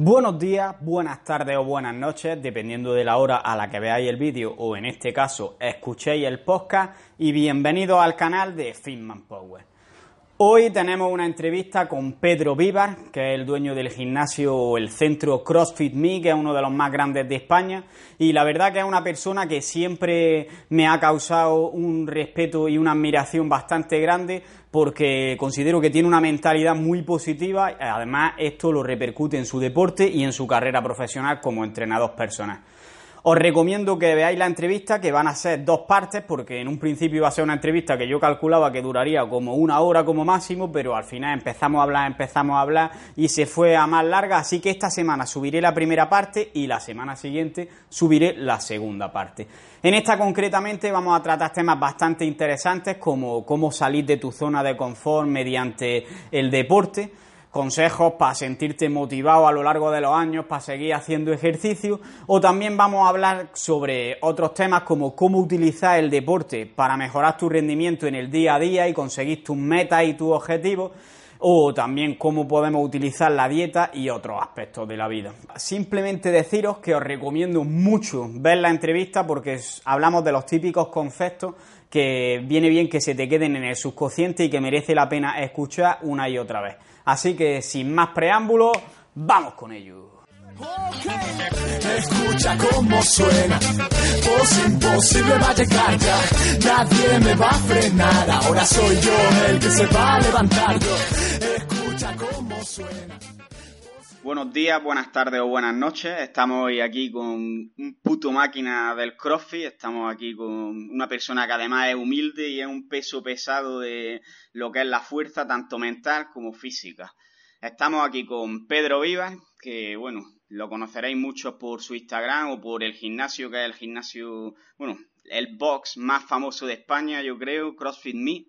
Buenos días, buenas tardes o buenas noches, dependiendo de la hora a la que veáis el vídeo o en este caso escuchéis el podcast y bienvenidos al canal de Fitman Power. Hoy tenemos una entrevista con Pedro Vivar, que es el dueño del gimnasio, el centro CrossFit Me, que es uno de los más grandes de España. Y la verdad que es una persona que siempre me ha causado un respeto y una admiración bastante grande porque considero que tiene una mentalidad muy positiva. Además, esto lo repercute en su deporte y en su carrera profesional como entrenador personal. Os recomiendo que veáis la entrevista, que van a ser dos partes, porque en un principio iba a ser una entrevista que yo calculaba que duraría como una hora como máximo, pero al final empezamos a hablar, empezamos a hablar y se fue a más larga, así que esta semana subiré la primera parte y la semana siguiente subiré la segunda parte. En esta concretamente vamos a tratar temas bastante interesantes como cómo salir de tu zona de confort mediante el deporte consejos para sentirte motivado a lo largo de los años, para seguir haciendo ejercicio, o también vamos a hablar sobre otros temas como cómo utilizar el deporte para mejorar tu rendimiento en el día a día y conseguir tus metas y tus objetivos, o también cómo podemos utilizar la dieta y otros aspectos de la vida. Simplemente deciros que os recomiendo mucho ver la entrevista porque hablamos de los típicos conceptos que viene bien que se te queden en el subconsciente y que merece la pena escuchar una y otra vez. Así que sin más preámbulos, vamos con ello. Escucha cómo suena, voz imposible va a llegar ya, nadie me va a frenar, ahora soy yo el que se va a levantar escucha cómo suena. Buenos días, buenas tardes o buenas noches. Estamos hoy aquí con un puto máquina del CrossFit. Estamos aquí con una persona que además es humilde y es un peso pesado de lo que es la fuerza, tanto mental como física. Estamos aquí con Pedro Vivas, que bueno, lo conoceréis muchos por su Instagram o por el gimnasio, que es el gimnasio, bueno, el box más famoso de España, yo creo, CrossFit Me.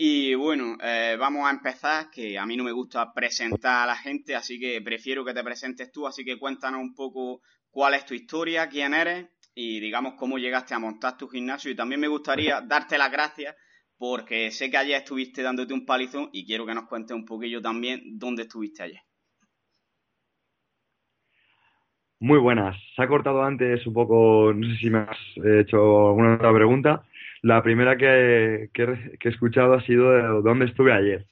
Y bueno, eh, vamos a empezar, que a mí no me gusta presentar a la gente, así que prefiero que te presentes tú, así que cuéntanos un poco cuál es tu historia, quién eres y digamos cómo llegaste a montar tu gimnasio. Y también me gustaría darte las gracias porque sé que ayer estuviste dándote un palizón y quiero que nos cuentes un poquillo también dónde estuviste ayer. Muy buenas. Se ha cortado antes un poco, no sé si me has hecho alguna otra pregunta. La primera que, que, he escuchado ha sido de dónde estuve ayer.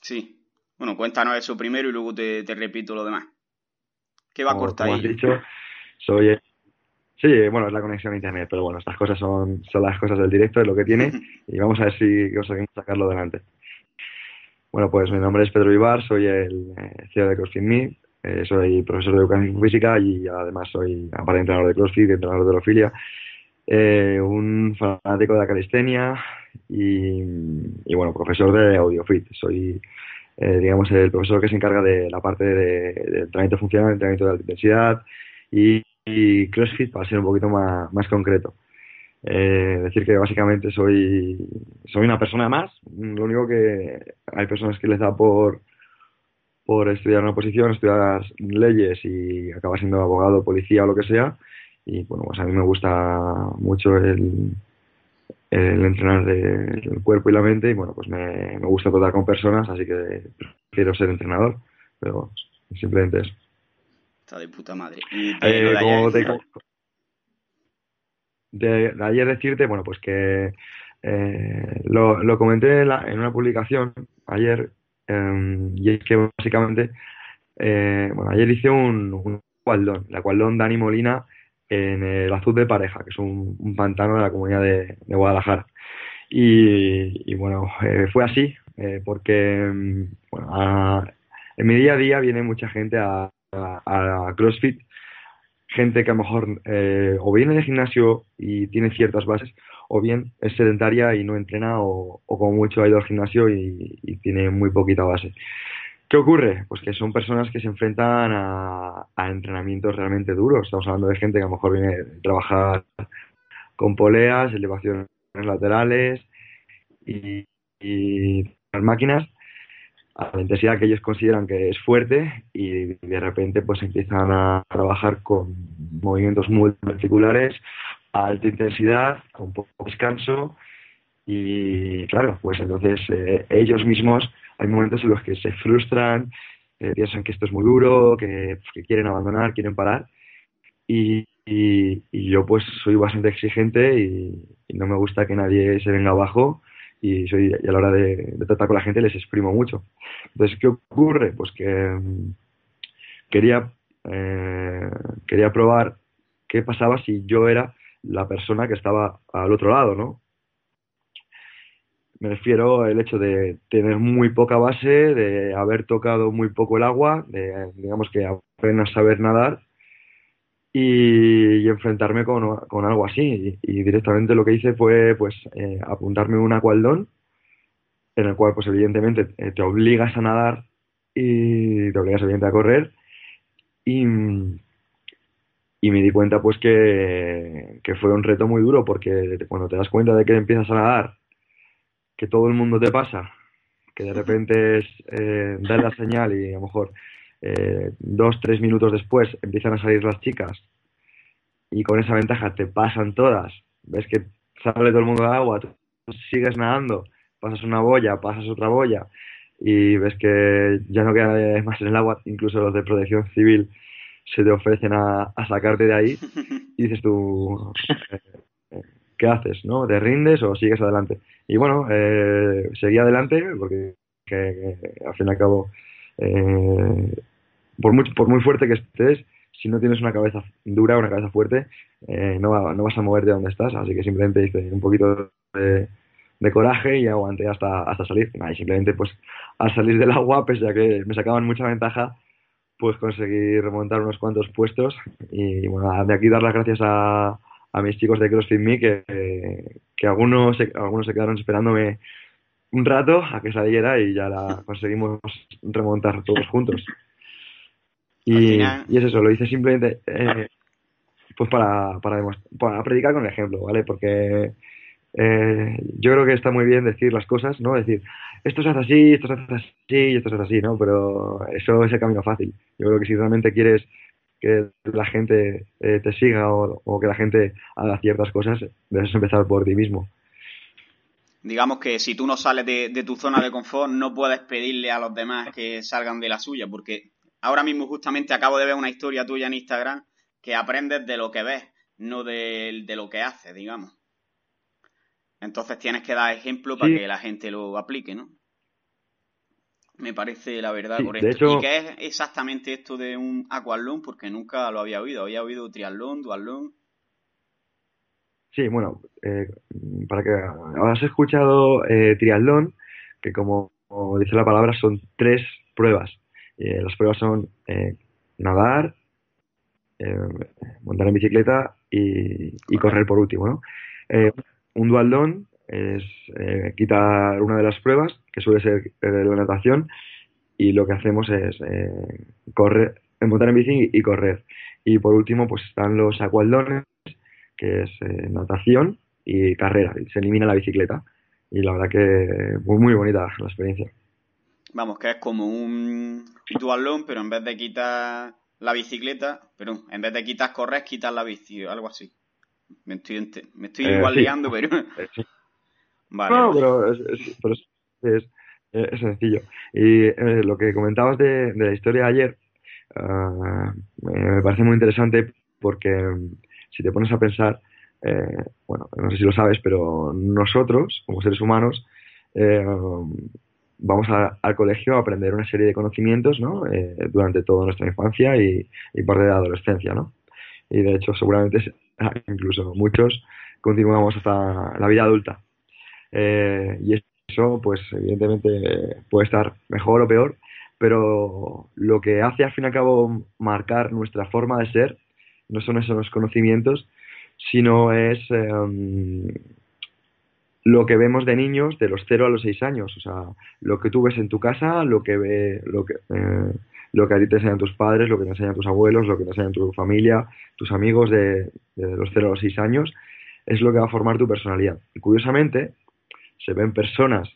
Sí. Bueno, cuéntanos eso primero y luego te, repito lo demás. ¿Qué va a cortar como ahí? Has dicho, soy... Sí, bueno, es la conexión a internet, pero bueno, estas cosas son, son las cosas del directo, es lo que tiene, y vamos a ver si conseguimos sacarlo adelante. Bueno, pues mi nombre es Pedro Vivar, soy el eh, CEO de CrossFit Me, eh, soy profesor de educación física y además soy aparte entrenador de CrossFit, entrenador de orofilia eh, un fanático de la calistenia y, bueno, profesor de AudioFit. Soy, eh, digamos, el profesor que se encarga de la parte de, entrenamiento funcional, entrenamiento de alta intensidad y, CrossFit para ser un poquito más, más concreto. Eh, decir que básicamente soy, soy una persona más. Lo único que hay personas que les da por, por estudiar una posición, estudiar leyes y acaba siendo abogado, policía o lo que sea y bueno, pues a mí me gusta mucho el, el entrenar el cuerpo y la mente y bueno, pues me, me gusta tratar con personas, así que quiero ser entrenador, pero simplemente eso. Está de puta madre. Eh, de, ayer decirte, bueno, pues que eh, lo, lo, comenté en, en, una publicación ayer em, y es que básicamente, eh, bueno, ayer hice un, un cualdón, la cualdón Dani Molina en el Azul de Pareja, que es un, pantano de la comunidad de, Guadalajara. Y, bueno, eh, fue así, eh, porque mm, bueno, en mi día a día viene mucha gente a, CrossFit, gente que a lo mejor eh, o viene de gimnasio y tiene ciertas bases, o bien es sedentaria y no entrena, o, como mucho ha ido al gimnasio y, tiene muy poquita base. ¿Qué ocurre? Pues que son personas que se enfrentan a, entrenamientos realmente duros. Estamos hablando de gente que a lo mejor viene a trabajar con poleas, elevaciones laterales y, las máquinas a la intensidad que ellos consideran que es fuerte y de repente pues empiezan a trabajar con movimientos muy particulares a alta intensidad, con poco descanso y claro, pues entonces eh, ellos mismos hay momentos en los que se frustran, eh, piensan que esto es muy duro, que, quieren abandonar, quieren parar. Y, yo pues soy bastante exigente y, no me gusta que nadie se venga abajo y, soy, a la hora de, tratar con la gente les exprimo mucho. Entonces, ¿qué ocurre? Pues que mm, quería, eh, quería probar qué pasaba si yo era la persona que estaba al otro lado, ¿no? Me refiero al hecho de tener muy poca base, de haber tocado muy poco el agua, de digamos que apenas saber nadar y, enfrentarme con, algo así. Y, directamente lo que hice fue pues eh, apuntarme un acualdón en el cual pues evidentemente eh, te obligas a nadar y te obligas evidentemente a correr y, y me di cuenta pues que, que fue un reto muy duro porque cuando te das cuenta de que empiezas a nadar que todo el mundo te pasa, que de repente es eh, dar la señal y a lo mejor eh, dos, tres minutos después empiezan a salir las chicas y con esa ventaja te pasan todas, ves que sale todo el mundo de agua, tú sigues nadando, pasas una boya, pasas otra boya y ves que ya no queda más en el agua, incluso los de protección civil se te ofrecen a, sacarte de ahí. Y dices tú, ¿qué haces? ¿no? ¿Te rindes o sigues adelante? Y bueno, eh, seguí adelante porque al fin y al cabo, eh, por, muy, por muy fuerte que estés, si no tienes una cabeza dura, una cabeza fuerte, eh, no, vas a moverte de donde estás. Así que simplemente hice un poquito de, coraje y aguanté hasta, hasta salir. y simplemente pues al salir del agua, pese a que me sacaban mucha ventaja, pues conseguí remontar unos cuantos puestos y bueno, de aquí dar las gracias a, a mis chicos de CrossFit Me que, que algunos, se, algunos se quedaron esperándome un rato a que saliera y ya la conseguimos remontar todos juntos. Y, y es eso, lo hice simplemente eh, pues para, para, para, predicar con el ejemplo, ¿vale? Porque eh, yo creo que está muy bien decir las cosas, ¿no? Decir, esto se hace así, esto se hace así esto se hace así, ¿no? Pero eso es el camino fácil. Yo creo que si realmente quieres que la gente eh, te siga o, que la gente haga ciertas cosas, debes empezar por ti mismo. Digamos que si tú no sales de, tu zona de confort, no puedes pedirle a los demás que salgan de la suya, porque ahora mismo justamente acabo de ver una historia tuya en Instagram que aprendes de lo que ves, no de, lo que haces, digamos. Entonces tienes que dar ejemplo para que la gente lo aplique, ¿no? Me parece la verdad correcto. ¿Y qué es exactamente esto de un aquatlón? Porque nunca lo había oído. Había oído triatlón, duatlón. Sí, bueno, eh, para que has escuchado eh, triatlón, que como, dice la palabra son tres pruebas. Eh, las pruebas son eh, nadar, montar en bicicleta y, y correr por último, ¿no? un duatlón es eh, quitar una de las pruebas, que suele ser la natación, y lo que hacemos es eh, correr, montar en bici y correr. Y por último, pues están los acualdones, que es eh, natación y carrera, se elimina la bicicleta. Y la verdad que muy, muy bonita la experiencia. Vamos, que es como un dualón, pero en vez de quitar la bicicleta, pero en vez de quitar correr, quitar la bici, algo así. Me estoy, me estoy igual liando, pero... no, pero, es, es, sencillo. Y eh, lo que comentabas de, la historia de ayer ah, me parece muy interesante porque mm, si te pones a pensar, eh, bueno, no sé si lo sabes, pero nosotros, como seres humanos, eh, vamos al colegio a aprender una serie de conocimientos ¿no? durante toda nuestra infancia y, y parte de la adolescencia. ¿no? Y de hecho, seguramente, incluso muchos, continuamos hasta la vida adulta. Eh, y eso, pues evidentemente puede estar mejor o peor, pero lo que hace al fin y al cabo marcar nuestra forma de ser no son esos conocimientos, sino es em, lo que vemos de niños de los 0 a los 6 años. O sea, lo que tú ves en tu casa, lo que ve, lo que, eh, lo que a ti te enseñan tus padres, lo que te enseñan tus abuelos, lo que te enseñan tu familia, tus amigos de, de los 0 a los 6 años, es lo que va a formar tu personalidad. Y curiosamente, se ven personas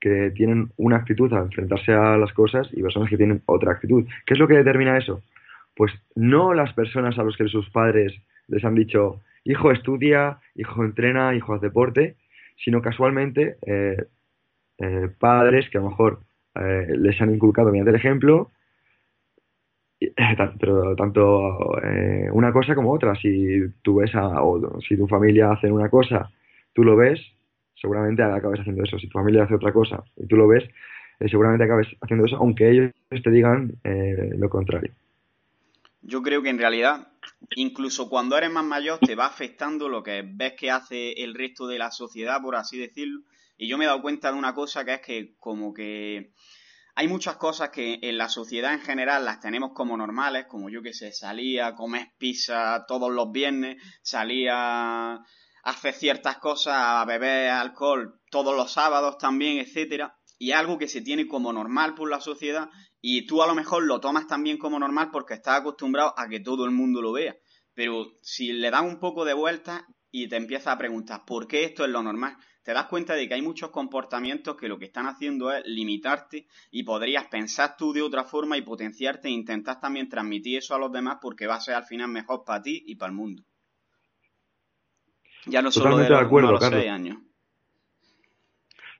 que tienen una actitud a enfrentarse a las cosas y personas que tienen otra actitud. ¿Qué es lo que determina eso? Pues no las personas a los que sus padres les han dicho, hijo estudia, hijo entrena, hijo haz deporte, sino casualmente eh, eh, padres que a lo mejor eh, les han inculcado mediante el ejemplo, tanto una cosa como otra. Si tú ves a, o si tu familia hace una cosa, tú lo ves, seguramente acabes haciendo eso. Si tu familia hace otra cosa y tú lo ves, seguramente acabes haciendo eso, aunque ellos te digan lo contrario. Yo creo que en realidad, incluso cuando eres más mayor, te va afectando lo que ves que hace el resto de la sociedad, por así decirlo. Y yo me he dado cuenta de una cosa que es que como que hay muchas cosas que en la sociedad en general las tenemos como normales, como yo que sé, salía a comer pizza todos los viernes, salía a hacer ciertas cosas, a beber alcohol todos los sábados también, etcétera y algo que se tiene como normal por la sociedad y tú a lo mejor lo tomas también como normal porque estás acostumbrado a que todo el mundo lo vea. Pero si le das un poco de vuelta y te empiezas a preguntar por qué esto es lo normal, te das cuenta de que hay muchos comportamientos que lo que están haciendo es limitarte y podrías pensar tú de otra forma y potenciarte e intentar también transmitir eso a los demás porque va a ser al final mejor para ti y para el mundo. Ya no solo de, los, acuerdo, los seis años.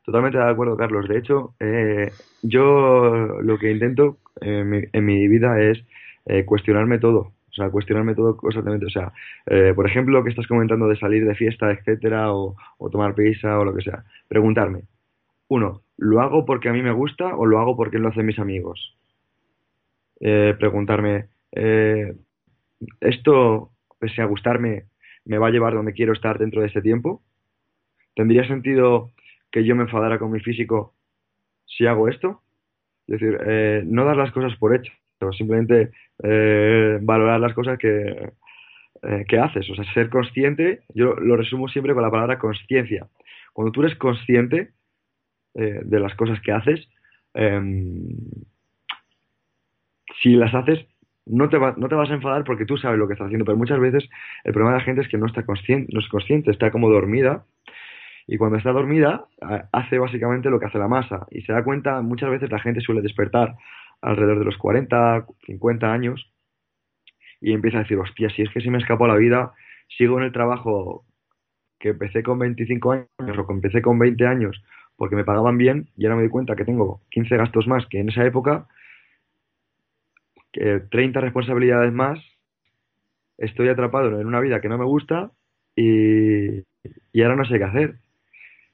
Totalmente de acuerdo, Carlos. De hecho, eh, yo lo que intento en mi, vida es eh, cuestionarme todo. O sea, cuestionarme todo constantemente. O sea, eh, por ejemplo, lo que estás comentando de salir de fiesta, etcétera, o, tomar pizza o lo que sea. Preguntarme, uno, ¿lo hago porque a mí me gusta o lo hago porque lo hacen mis amigos? preguntarme, ¿esto, pese a gustarme, me va a llevar donde quiero estar dentro de este tiempo? ¿Tendría sentido que yo me enfadara con mi físico si hago esto. Es decir, eh, no dar las cosas por hecho, simplemente eh, valorar las cosas que, eh, que haces. O sea, ser consciente, yo lo resumo siempre con la palabra conciencia. Cuando tú eres consciente de las cosas que haces, em, si las haces, no te, no te vas a enfadar porque tú sabes lo que estás haciendo, pero muchas veces el problema de la gente es que no está consciente, no es consciente, está como dormida. Y cuando está dormida hace básicamente lo que hace la masa. Y se da cuenta, muchas veces la gente suele despertar alrededor de los 40, 50 años y empieza a decir, hostia, si es que se me escapó la vida, sigo en el trabajo que empecé con 25 años o que empecé con 20 años porque me pagaban bien y ahora me doy cuenta que tengo 15 gastos más que en esa época, que 30 responsabilidades más, estoy atrapado en una vida que no me gusta y, y ahora no sé qué hacer.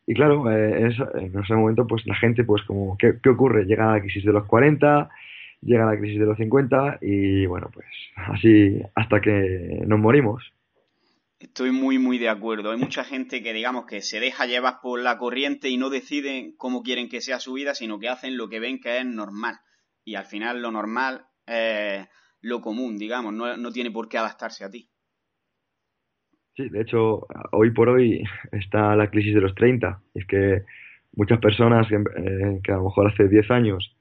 Y claro, eh, en ese momento, pues la gente, pues como, ¿qué, ocurre? Llega la crisis de los 40, llega la crisis de los 50 y bueno, pues así hasta que nos morimos. Estoy muy, muy de acuerdo. Hay mucha gente que, digamos, que se deja llevar por la corriente y no deciden cómo quieren que sea su vida, sino que hacen lo que ven que es normal. Y al final lo normal es lo común, digamos, no, no tiene por qué adaptarse a ti. Sí, de hecho, hoy por hoy está la crisis de los 30. Es que muchas personas que, eh, a lo mejor hace 10 años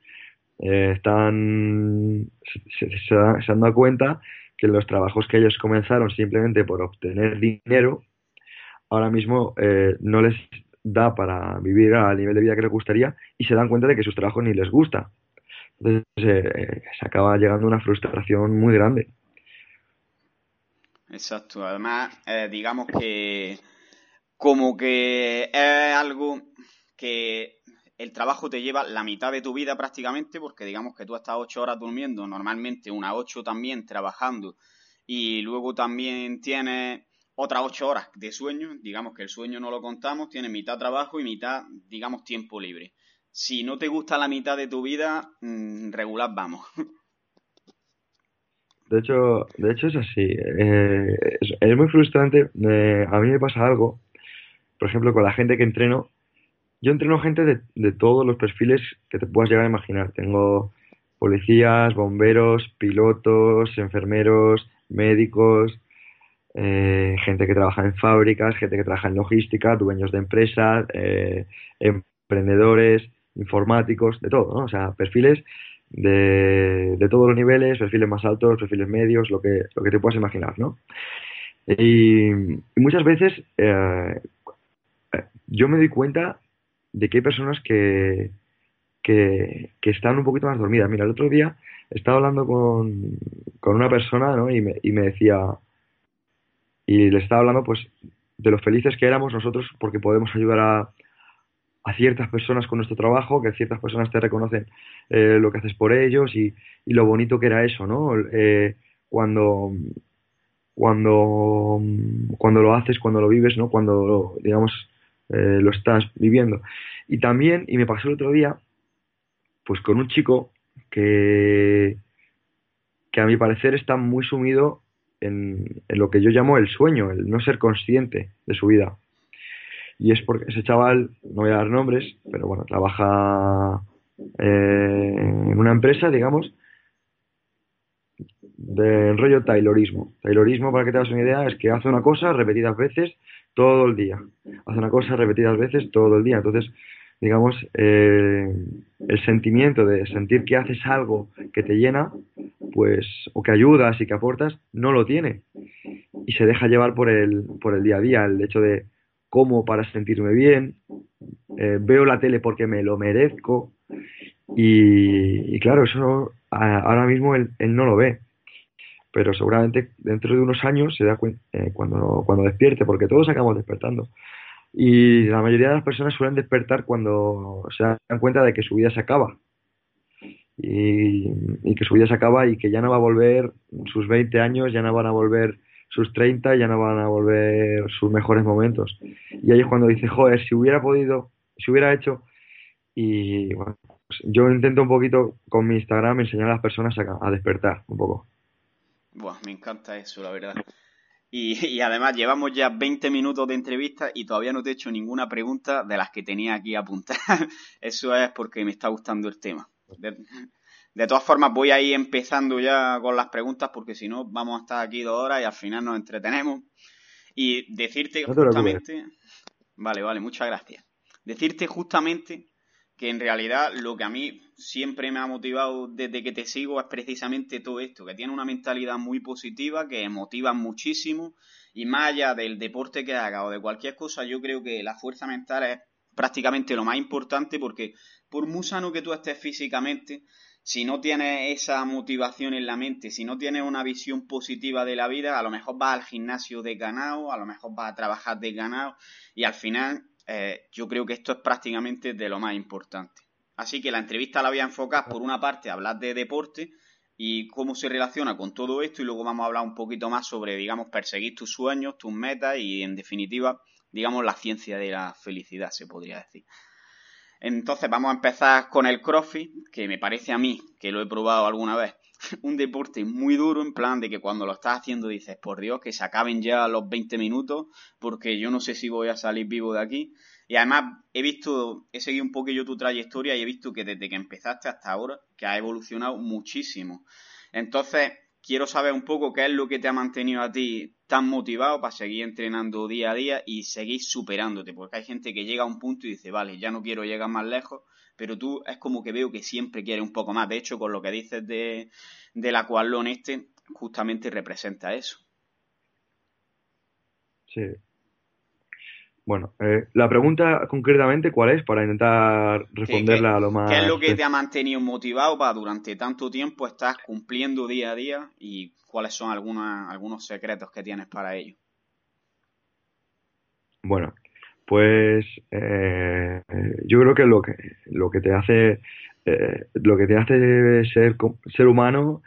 eh, están se, han dado cuenta que los trabajos que ellos comenzaron simplemente por obtener dinero, ahora mismo eh, no les da para vivir al nivel de vida que les gustaría y se dan cuenta de que sus trabajos ni les gusta. Entonces se acaba llegando una frustración muy grande. Exacto. Además, eh, digamos que como que es algo que el trabajo te lleva la mitad de tu vida prácticamente, porque digamos que tú estás ocho horas durmiendo, normalmente unas ocho también trabajando, y luego también tienes otras ocho horas de sueño, digamos que el sueño no lo contamos, tienes mitad trabajo y mitad, digamos, tiempo libre. Si no te gusta la mitad de tu vida, mm, regular vamos. De hecho, de hecho es así. Eh, es, muy frustrante. Eh, a mí me pasa algo, por ejemplo, con la gente que entreno. Yo entreno gente de, todos los perfiles que te puedas llegar a imaginar. Tengo policías, bomberos, pilotos, enfermeros, médicos, eh, gente que trabaja en fábricas, gente que trabaja en logística, dueños de empresas, emprendedores, informáticos, de todo, ¿no? O sea, perfiles de, de, todos los niveles, perfiles más altos, perfiles medios, lo que, lo que te puedas imaginar, ¿no? Y, muchas veces eh, yo me doy cuenta de que hay personas que, que, que, están un poquito más dormidas. Mira, el otro día estaba hablando con, con una persona ¿no? y, me, y me decía, y le estaba hablando pues de lo felices que éramos nosotros porque podemos ayudar a, a ciertas personas con nuestro trabajo, que ciertas personas te reconocen eh, lo que haces por ellos y, y, lo bonito que era eso, ¿no? Eh, cuando, cuando, cuando lo haces, cuando lo vives, ¿no? Cuando, digamos, eh, lo estás viviendo. Y también, y me pasó el otro día, pues con un chico que, que a mi parecer está muy sumido en, en, lo que yo llamo el sueño, el no ser consciente de su vida. Y es porque ese chaval, no voy a dar nombres, pero bueno, trabaja eh, en una empresa, digamos, de rollo taylorismo. Taylorismo, para que te hagas una idea, es que hace una cosa repetidas veces todo el día. Hace una cosa repetidas veces todo el día. Entonces, digamos, eh, el sentimiento de sentir que haces algo que te llena, pues, o que ayudas y que aportas, no lo tiene. Y se deja llevar por el, por el día a día, el hecho de como para sentirme bien, eh, veo la tele porque me lo merezco y, claro, eso ahora mismo él, él, no lo ve. Pero seguramente dentro de unos años se da cuenta eh, cuando, cuando despierte, porque todos acabamos despertando. Y la mayoría de las personas suelen despertar cuando se dan cuenta de que su vida se acaba. Y, y, que su vida se acaba y que ya no va a volver sus 20 años, ya no van a volver sus 30 ya no van a volver sus mejores momentos. Y ahí es cuando dice, joder, si hubiera podido, si hubiera hecho. Y bueno, pues yo intento un poquito con mi Instagram enseñar a las personas a, a despertar un poco. Buah, me encanta eso, la verdad. Y, y, además llevamos ya 20 minutos de entrevista y todavía no te he hecho ninguna pregunta de las que tenía aquí apuntadas. Eso es porque me está gustando el tema. De, todas formas, voy a ir empezando ya con las preguntas porque si no, vamos a estar aquí dos horas y al final nos entretenemos. Y decirte no justamente. Vale, vale, muchas gracias. Decirte justamente que en realidad lo que a mí siempre me ha motivado desde que te sigo es precisamente todo esto, que tiene una mentalidad muy positiva, que motiva muchísimo y más allá del deporte que haga o de cualquier cosa, yo creo que la fuerza mental es prácticamente lo más importante porque por muy sano que tú estés físicamente, si no tienes esa motivación en la mente, si no tienes una visión positiva de la vida, a lo mejor vas al gimnasio de ganado, a lo mejor vas a trabajar de ganado y al final eh, yo creo que esto es prácticamente de lo más importante. Así que la entrevista la voy a enfocar por una parte a hablar de deporte y cómo se relaciona con todo esto y luego vamos a hablar un poquito más sobre, digamos, perseguir tus sueños, tus metas y en definitiva, digamos, la ciencia de la felicidad, se podría decir. Entonces vamos a empezar con el CrossFit, que me parece a mí, que lo he probado alguna vez, un deporte muy duro en plan de que cuando lo estás haciendo dices, por Dios, que se acaben ya los 20 minutos, porque yo no sé si voy a salir vivo de aquí. Y además he visto, he seguido un poquillo tu trayectoria y he visto que desde que empezaste hasta ahora, que ha evolucionado muchísimo. Entonces, quiero saber un poco qué es lo que te ha mantenido a ti tan motivado para seguir entrenando día a día y seguir superándote, porque hay gente que llega a un punto y dice, vale, ya no quiero llegar más lejos, pero tú es como que veo que siempre quieres un poco más. De hecho, con lo que dices de, del aqualón este, justamente representa eso. Sí. Bueno, eh, la pregunta concretamente, ¿cuál es? Para intentar responderla ¿Qué, a lo más... ¿Qué es lo que te ha mantenido motivado para durante tanto tiempo estás cumpliendo día a día y cuáles son algunas, algunos secretos que tienes para ello? Bueno, pues eh, yo creo que lo que lo que te hace eh, lo que te hace ser ser humano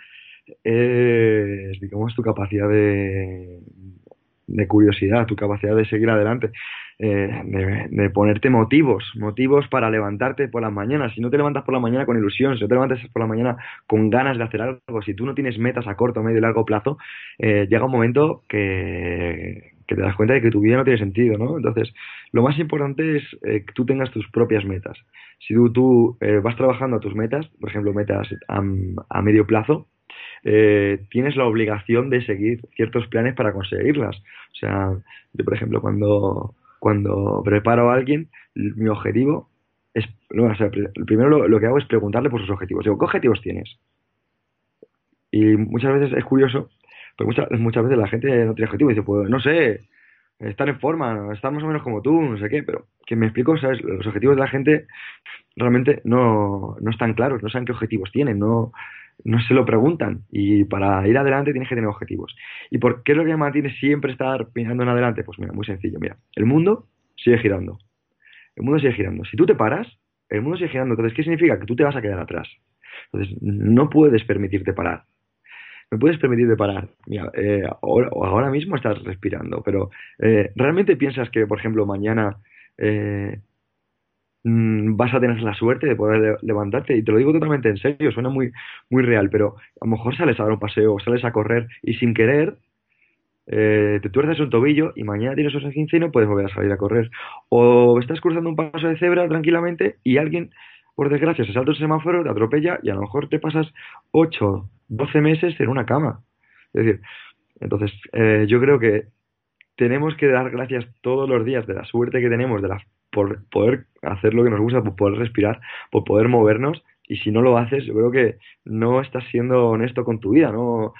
es digamos tu capacidad de, de curiosidad, tu capacidad de seguir adelante, eh, de, ponerte motivos, motivos para levantarte por las mañanas. Si no te levantas por la mañana con ilusión, si no te levantas por la mañana con ganas de hacer algo, si tú no tienes metas a corto, medio y largo plazo, eh, llega un momento que, te das cuenta de que tu vida no tiene sentido, ¿no? Entonces, lo más importante es eh, que tú tengas tus propias metas. Si tú, tú vas trabajando a tus metas, por ejemplo, metas a medio plazo, eh, tienes la obligación de seguir ciertos planes para conseguirlas. O sea, yo, por ejemplo, cuando, cuando preparo a alguien, mi objetivo es, no, o primero lo, que hago es preguntarle por sus objetivos. Digo, ¿qué objetivos tienes? Y muchas veces es curioso, porque muchas, muchas veces la gente no tiene objetivos dice, pues no sé, estar en forma, estar más o menos como tú, no sé qué, pero que me explico, ¿sabes? Los objetivos de la gente realmente no, no están claros, no saben qué objetivos tienen, no, no se lo preguntan. Y para ir adelante tienes que tener objetivos. ¿Y por qué es lo que me mantiene siempre estar pensando en adelante? Pues mira, muy sencillo, mira, el mundo sigue girando. El mundo sigue girando. Si tú te paras, el mundo sigue girando. Entonces, ¿qué significa? Que tú te vas a quedar atrás. Entonces, no puedes permitirte parar me puedes permitir de parar. Mira, eh, ahora, mismo estás respirando, pero eh, ¿realmente piensas que, por ejemplo, mañana eh, mm, vas a tener la suerte de poder levantarte? Y te lo digo totalmente en serio, suena muy, muy real, pero a lo mejor sales a dar un paseo, sales a correr y sin querer te tuerces un tobillo y mañana tienes esos 15 y no puedes volver a salir a correr. O estás cruzando un paso de cebra tranquilamente y alguien por desgracia, se salta el semáforo, te atropella y a lo mejor te pasas 8, 12 meses en una cama. Es decir, entonces eh, yo creo que tenemos que dar gracias todos los días de la suerte que tenemos de la, por poder hacer lo que nos gusta, por poder respirar, por poder movernos y si no lo haces, yo creo que no estás siendo honesto con tu vida, no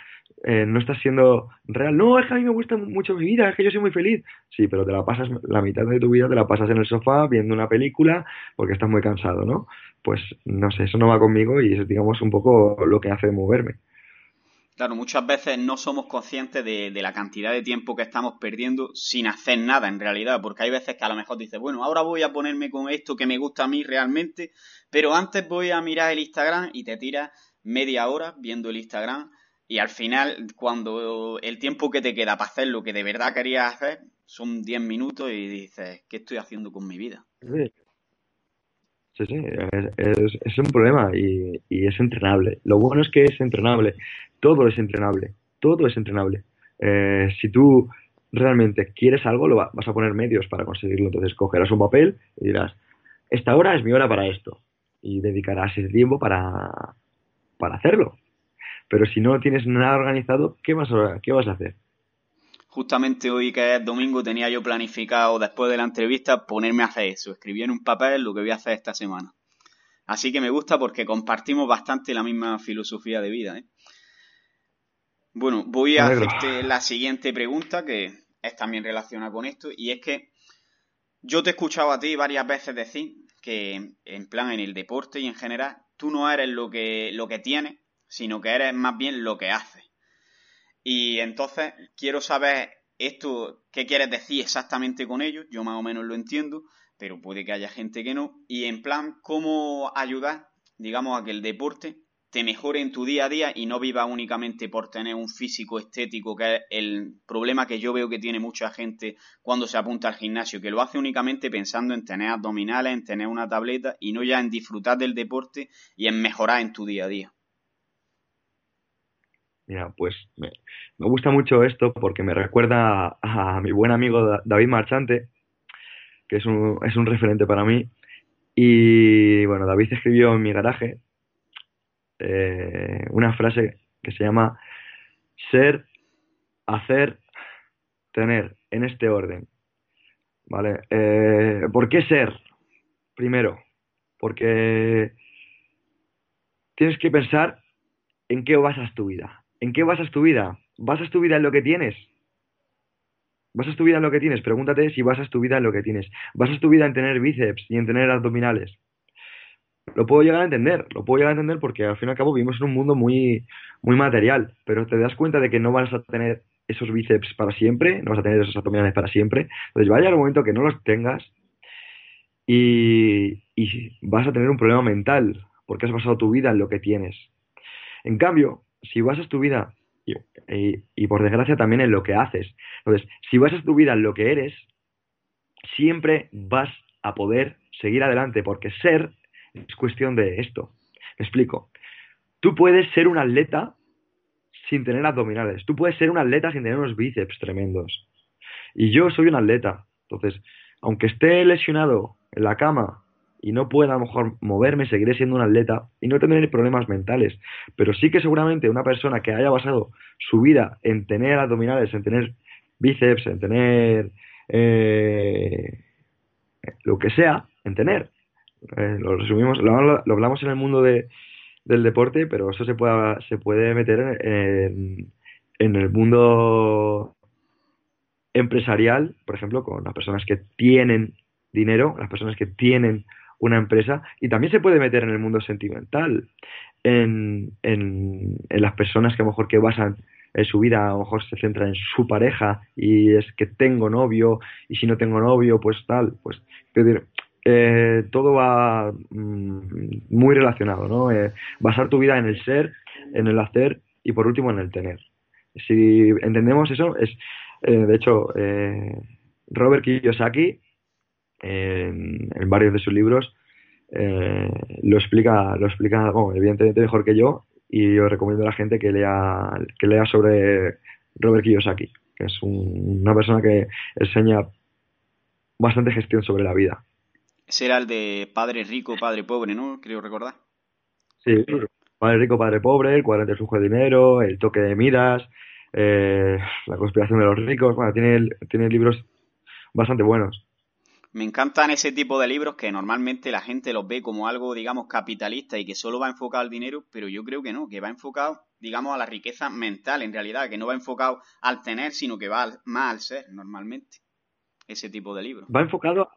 eh, no estás siendo real. No, es que a mí me gusta mucho mi vida, es que yo soy muy feliz. Sí, pero te la pasas, la mitad de tu vida te la pasas en el sofá viendo una película porque estás muy cansado, ¿no? Pues no sé, eso no va conmigo y es, digamos, un poco lo que hace moverme. Claro, muchas veces no somos conscientes de, de, la cantidad de tiempo que estamos perdiendo sin hacer nada en realidad, porque hay veces que a lo mejor dices, bueno, ahora voy a ponerme con esto que me gusta a mí realmente, pero antes voy a mirar el Instagram y te tiras media hora viendo el Instagram y al final, cuando el tiempo que te queda para hacer lo que de verdad querías hacer son 10 minutos y dices, ¿qué estoy haciendo con mi vida? Sí, sí, es, es, un problema y, y, es entrenable. Lo bueno es que es entrenable. Todo es entrenable. Todo es entrenable. Eh, si tú realmente quieres algo, lo vas a poner medios para conseguirlo. Entonces cogerás un papel y dirás, esta hora es mi hora para esto. Y dedicarás ese tiempo para, para hacerlo. Pero si no tienes nada organizado, ¿qué vas a, qué vas a hacer? Justamente hoy que es domingo tenía yo planificado después de la entrevista ponerme a hacer eso, escribir en un papel lo que voy a hacer esta semana. Así que me gusta porque compartimos bastante la misma filosofía de vida. ¿eh? Bueno, voy a hacerte la siguiente pregunta que es también relacionada con esto y es que yo te he escuchado a ti varias veces decir que en plan en el deporte y en general tú no eres lo que, lo que tienes, sino que eres más bien lo que haces. Y entonces quiero saber esto, qué quieres decir exactamente con ello, yo más o menos lo entiendo, pero puede que haya gente que no, y en plan, cómo ayudar, digamos, a que el deporte te mejore en tu día a día y no viva únicamente por tener un físico estético, que es el problema que yo veo que tiene mucha gente cuando se apunta al gimnasio, que lo hace únicamente pensando en tener abdominales, en tener una tableta y no ya en disfrutar del deporte y en mejorar en tu día a día. Mira, pues me, gusta mucho esto porque me recuerda a, mi buen amigo David Marchante, que es un, es un referente para mí. Y bueno, David escribió en mi garaje eh, una frase que se llama ser, hacer, tener, en este orden. ¿Vale? Eh, ¿Por qué ser? Primero, porque tienes que pensar en qué basas tu vida. ¿En qué basas tu vida? ¿Basas tu vida en lo que tienes? ¿Basas tu vida en lo que tienes? Pregúntate si basas tu vida en lo que tienes. ¿Basas tu vida en tener bíceps y en tener abdominales? Lo puedo llegar a entender, lo puedo llegar a entender porque al fin y al cabo vivimos en un mundo muy, muy material, pero te das cuenta de que no vas a tener esos bíceps para siempre, no vas a tener esos abdominales para siempre. Entonces va a llegar un momento que no los tengas y, y vas a tener un problema mental porque has basado tu vida en lo que tienes. En cambio, si basas tu vida, y, por desgracia también en lo que haces, entonces, si basas tu vida en lo que eres, siempre vas a poder seguir adelante, porque ser es cuestión de esto. Me explico. Tú puedes ser un atleta sin tener abdominales. Tú puedes ser un atleta sin tener unos bíceps tremendos. Y yo soy un atleta. Entonces, aunque esté lesionado en la cama y no pueda a lo mejor moverme, seguiré siendo un atleta y no tendré problemas mentales. Pero sí que seguramente una persona que haya basado su vida en tener abdominales, en tener bíceps, en tener eh, lo que sea, en tener. Eh, lo resumimos, lo, hablamos en el mundo de, del deporte, pero eso se puede, se puede meter en, en el mundo empresarial, por ejemplo, con las personas que tienen dinero, las personas que tienen una empresa y también se puede meter en el mundo sentimental, en, en, las personas que a lo mejor que basan en su vida, a lo mejor se centra en su pareja y es que tengo novio y si no tengo novio, pues tal, pues decir, eh, todo va mm, muy relacionado, ¿no? Eh, basar tu vida en el ser, en el hacer y por último en el tener. Si entendemos eso, es, eh, de hecho, Robert Kiyosaki en, varios de sus libros eh, lo explica, lo explica evidentemente mejor que yo y yo recomiendo a la gente que lea, que lea sobre Robert Kiyosaki, que es una persona que enseña bastante gestión sobre la vida. Ese era el de padre rico, padre pobre, ¿no? Creo recordar. Sí, padre rico, padre pobre, el cuadrante flujo de dinero, el toque de miras, eh, la conspiración de los ricos. Bueno, tiene, tiene libros bastante buenos. Me encantan ese tipo de libros que normalmente la gente los ve como algo, digamos, capitalista y que solo va enfocado al dinero, pero yo creo que no, que va enfocado, digamos, a la riqueza mental en realidad, que no va enfocado al tener, sino que va más al ser normalmente. Ese tipo de libros. Va enfocado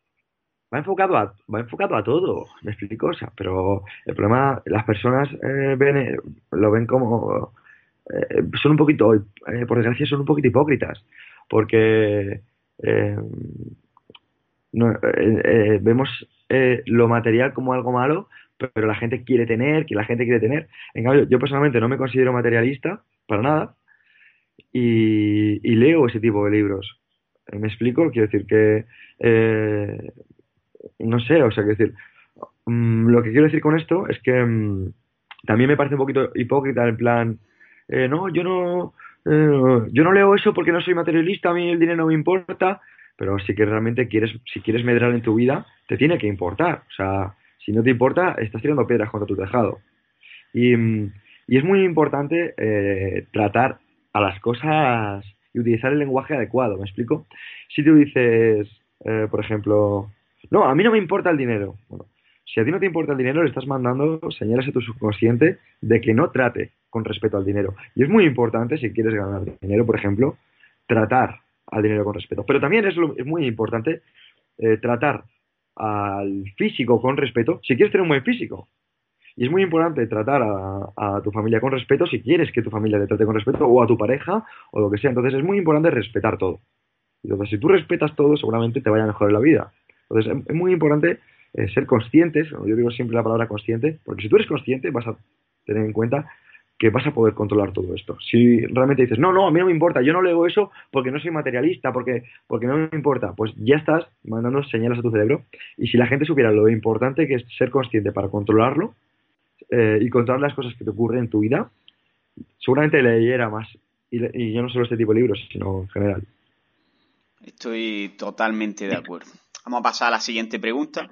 va enfocado a va enfocado a todo me explico o pero el problema las personas eh, ven lo ven como eh, son un poquito eh, por desgracia son un poquito hipócritas porque no, eh, eh, vemos eh, lo material como algo malo, pero la gente quiere tener, que la gente quiere tener. En cambio, yo personalmente no me considero materialista, para nada, y, leo ese tipo de libros. ¿Me explico? Quiero decir que, no sé, o sea, quiero decir, mm, lo que quiero decir con esto es que mm, también me parece un poquito hipócrita en plan, no, yo no, yo no leo eso porque no soy materialista, a mí el dinero no me importa, pero si que realmente quieres, si quieres medrar en tu vida, te tiene que importar. O sea, si no te importa, estás tirando piedras contra tu tejado. Y, es muy importante eh, tratar a las cosas y utilizar el lenguaje adecuado, ¿me explico? Si tú dices, eh, por ejemplo, no, a mí no me importa el dinero. Bueno, si a ti no te importa el dinero, le estás mandando señales a tu subconsciente de que no trate con respecto al dinero. Y es muy importante, si quieres ganar dinero, por ejemplo, tratar al dinero con respeto. Pero también es, muy importante eh, tratar al físico con respeto si quieres tener un buen físico. Y es muy importante tratar a, tu familia con respeto si quieres que tu familia te trate con respeto, o a tu pareja, o lo que sea. Entonces es muy importante respetar todo. Entonces, si tú respetas todo, seguramente te vaya mejor en la vida. Entonces, es muy importante eh, ser conscientes, yo digo siempre la palabra consciente, porque si tú eres consciente, vas a tener en cuenta que vas a poder controlar todo esto. Si realmente dices, no, no, a mí no me importa, yo no leo eso porque no soy materialista, porque, porque no me importa, pues ya estás mandando señales a tu cerebro. Y si la gente supiera lo importante que es ser consciente para controlarlo eh, y controlar las cosas que te ocurren en tu vida, seguramente leyera más. Y, y yo no solo este tipo de libros, sino en general. Estoy totalmente de acuerdo. Vamos a pasar a la siguiente pregunta,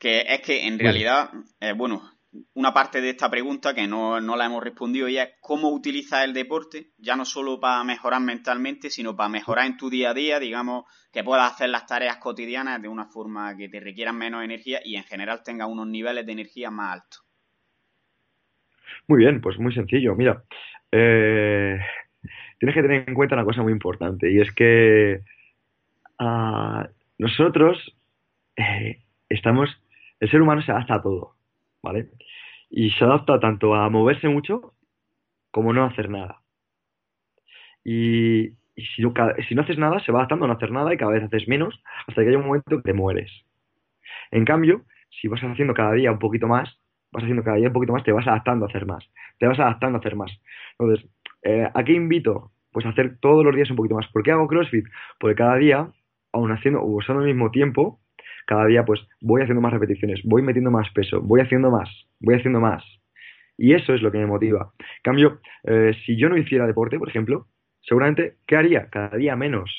que es que en realidad, eh, bueno, una parte de esta pregunta que no, la hemos respondido ya es cómo utilizas el deporte, ya no solo para mejorar mentalmente, sino para mejorar en tu día a día, digamos, que puedas hacer las tareas cotidianas de una forma que te requieran menos energía y en general tengas unos niveles de energía más altos. Muy bien, pues muy sencillo. Mira, eh, tienes que tener en cuenta una cosa muy importante y es que ah, nosotros eh, estamos, el ser humano se adapta a todo, ¿vale? y se adapta tanto a moverse mucho como no hacer nada. Y, si, no, si, no, haces nada, se va adaptando a no hacer nada y cada vez haces menos hasta que haya un momento que te mueres. En cambio, si vas haciendo cada día un poquito más, vas haciendo cada día un poquito más, te vas adaptando a hacer más. Te vas adaptando a hacer más. Entonces, eh, ¿a qué invito? Pues a hacer todos los días un poquito más. ¿Por qué hago CrossFit? Porque cada día, aún haciendo o usando el mismo tiempo, cada día pues voy haciendo más repeticiones, voy metiendo más peso, voy haciendo más, voy haciendo más. Y eso es lo que me motiva. En cambio, eh, si yo no hiciera deporte, por ejemplo, seguramente, ¿qué haría? Cada día menos.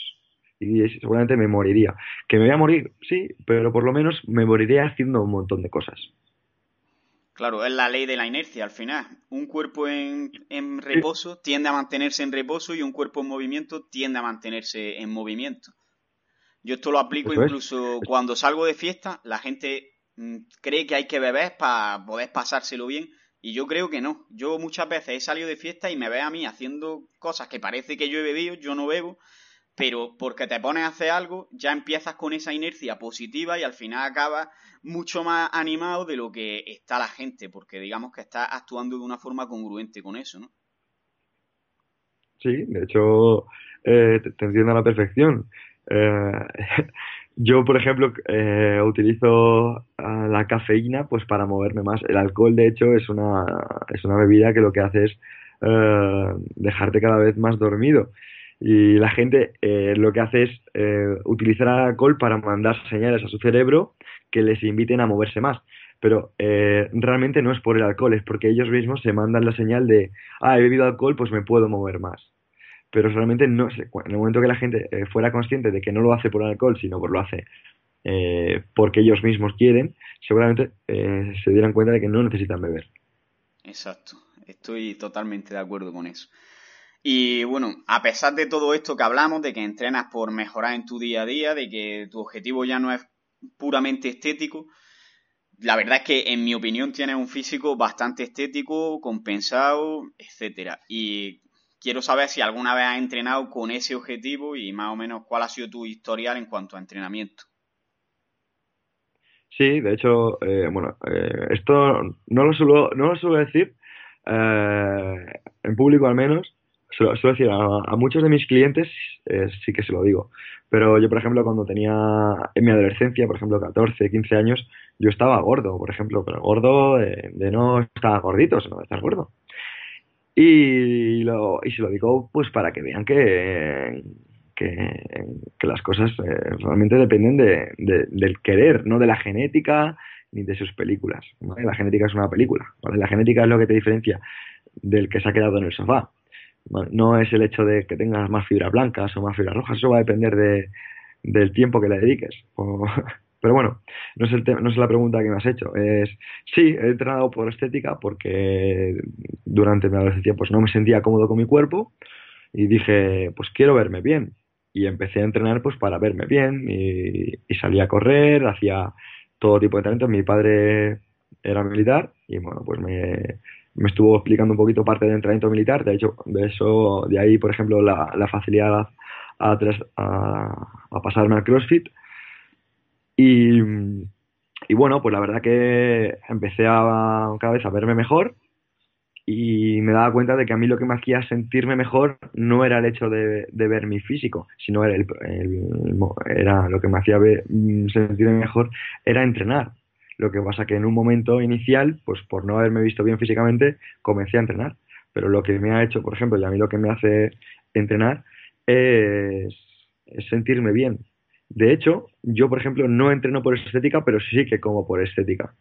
y seguramente me moriría. ¿Que me voy a morir? Sí, pero por lo menos me moriría haciendo un montón de cosas. Claro, es la ley de la inercia al final. Un cuerpo en, en reposo tiende a mantenerse en reposo y un cuerpo en movimiento tiende a mantenerse en movimiento. Yo esto lo aplico incluso cuando salgo de fiesta, la gente mm, cree que hay que beber para poder pasárselo bien y yo creo que no. Yo muchas veces he salido de fiesta y me ve a mí haciendo cosas que parece que yo he bebido, yo no bebo, pero porque te pones a hacer algo, ya empiezas con esa inercia positiva y al final acabas mucho más animado de lo que está la gente, porque digamos que estás actuando de una forma congruente con eso, ¿no? Sí, de hecho, eh, te, entiendo a la perfección. Eh, yo, por ejemplo, eh, utilizo la cafeína pues para moverme más. El alcohol, de hecho, es una, es una bebida que lo que hace es dejarte cada vez más dormido. Y la gente eh, lo que hace es eh, utilizar alcohol para mandar señales a su cerebro que les inviten a moverse más. Pero eh, realmente no es por el alcohol, es porque ellos mismos se mandan la señal de, ah, he bebido alcohol, pues me puedo mover más. Pero realmente no sé, en el momento que la gente fuera consciente de que no lo hace por alcohol, sino que lo hace porque ellos mismos quieren, seguramente se dieran cuenta de que no necesitan beber. Exacto, estoy totalmente de acuerdo con eso. Y bueno, a pesar de todo esto que hablamos, de que entrenas por mejorar en tu día a día, de que tu objetivo ya no es puramente estético, la verdad es que en mi opinión tienes un físico bastante estético, compensado, etcétera. Y quiero saber si alguna vez has entrenado con ese objetivo y más o menos cuál ha sido tu historial en cuanto a entrenamiento. Sí, de hecho, eh, bueno, eh, esto no lo suelo, no lo suelo decir, eh, en público al menos, suelo, decir, a, muchos de mis clientes eh, sí que se lo digo. Pero yo, por ejemplo, cuando tenía en mi adolescencia, por ejemplo, 14, 15 años, yo estaba gordo, por ejemplo, pero gordo de, no estar gordito, sino de estar gordo. Y, lo, y se lo digo pues para que vean que, que, las cosas eh, realmente dependen de, del querer, no de la genética ni de sus películas. La genética es una película. La genética es lo que te diferencia del que se ha quedado en el sofá no es el hecho de que tengas más fibras blancas o más fibras rojas, eso va a depender de, del tiempo que le dediques. pero bueno, no es, el no es la pregunta que me has hecho. Es, sí, he entrenado por estética porque durante mi adolescencia pues no me sentía cómodo con mi cuerpo y dije, pues quiero verme bien. Y empecé a entrenar pues para verme bien y, y salí a correr, hacía todo tipo de entrenamientos. Mi padre era militar y bueno, pues me, me estuvo explicando un poquito parte del entrenamiento militar, de hecho, de eso, de ahí, por ejemplo, la, la facilidad a, a, pasarme al CrossFit. Y, bueno, pues la verdad que empecé a cada vez a verme mejor y me daba cuenta de que a mí lo que me hacía sentirme mejor no era el hecho de, ver mi físico, sino era, el, era lo que me hacía ver, sentirme mejor, era entrenar. Lo que pasa que en un momento inicial, pues por no haberme visto bien físicamente, comencé a entrenar. Pero lo que me ha hecho, por ejemplo, y a mí lo que me hace entrenar es, sentirme bien. De hecho, yo, por ejemplo, no entreno por estética, pero sí que como por estética.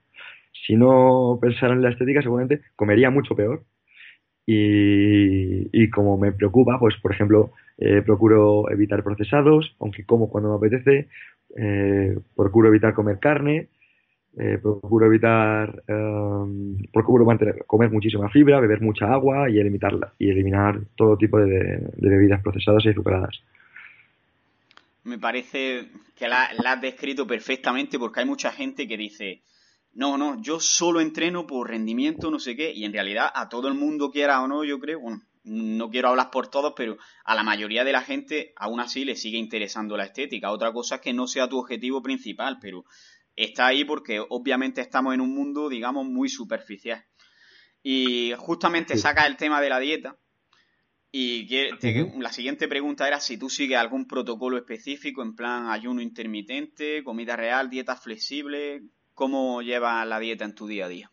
Si no pensara en la estética, seguramente comería mucho peor. Y, como me preocupa, pues, por ejemplo, eh, procuro evitar procesados, aunque como cuando me apetece, eh, procuro evitar comer carne, eh, procuro evitar, em, procuro comer muchísima fibra, beber mucha agua y eliminar todo tipo de, bebidas procesadas y azucaradas. Me parece que la, has descrito perfectamente porque hay mucha gente que dice, no, no, yo solo entreno por rendimiento, no sé qué, y en realidad a todo el mundo quiera o no, yo creo, bueno, no quiero hablar por todos, pero a la mayoría de la gente aún así le sigue interesando la estética. Otra cosa es que no sea tu objetivo principal, pero está ahí porque obviamente estamos en un mundo, digamos, muy superficial. Y justamente saca el tema de la dieta. Y la siguiente pregunta era si tú sigues algún protocolo específico, en plan ayuno intermitente, comida real, dieta flexible. ¿Cómo llevas la dieta en tu día a día?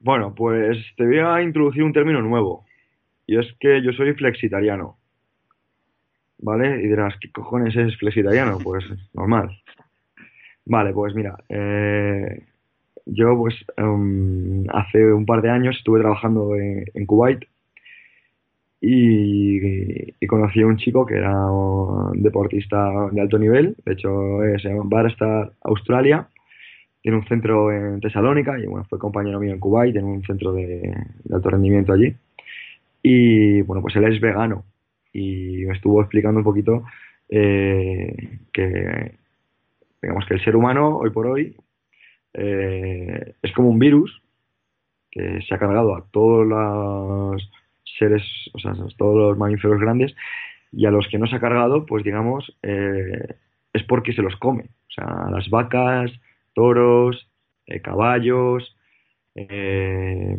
Bueno, pues te voy a introducir un término nuevo. Y es que yo soy flexitariano. ¿Vale? Y dirás, ¿qué cojones es flexitariano? Pues normal. Vale, pues mira, eh, yo pues em, hace un par de años estuve trabajando en, Kuwait y, conocí a un chico que era un deportista de alto nivel, de hecho se llama Barstar Australia, tiene un centro en Tesalónica y bueno, fue compañero mío en Kuwait, tiene un centro de, alto rendimiento allí. Y bueno, pues él es vegano y me estuvo explicando un poquito eh, que, digamos que el ser humano hoy por hoy eh, es como un virus que se ha cargado a todos los seres, o sea, todos los mamíferos grandes y a los que no se ha cargado, pues digamos, eh, es porque se los come. O sea, las vacas, toros, eh, caballos, eh,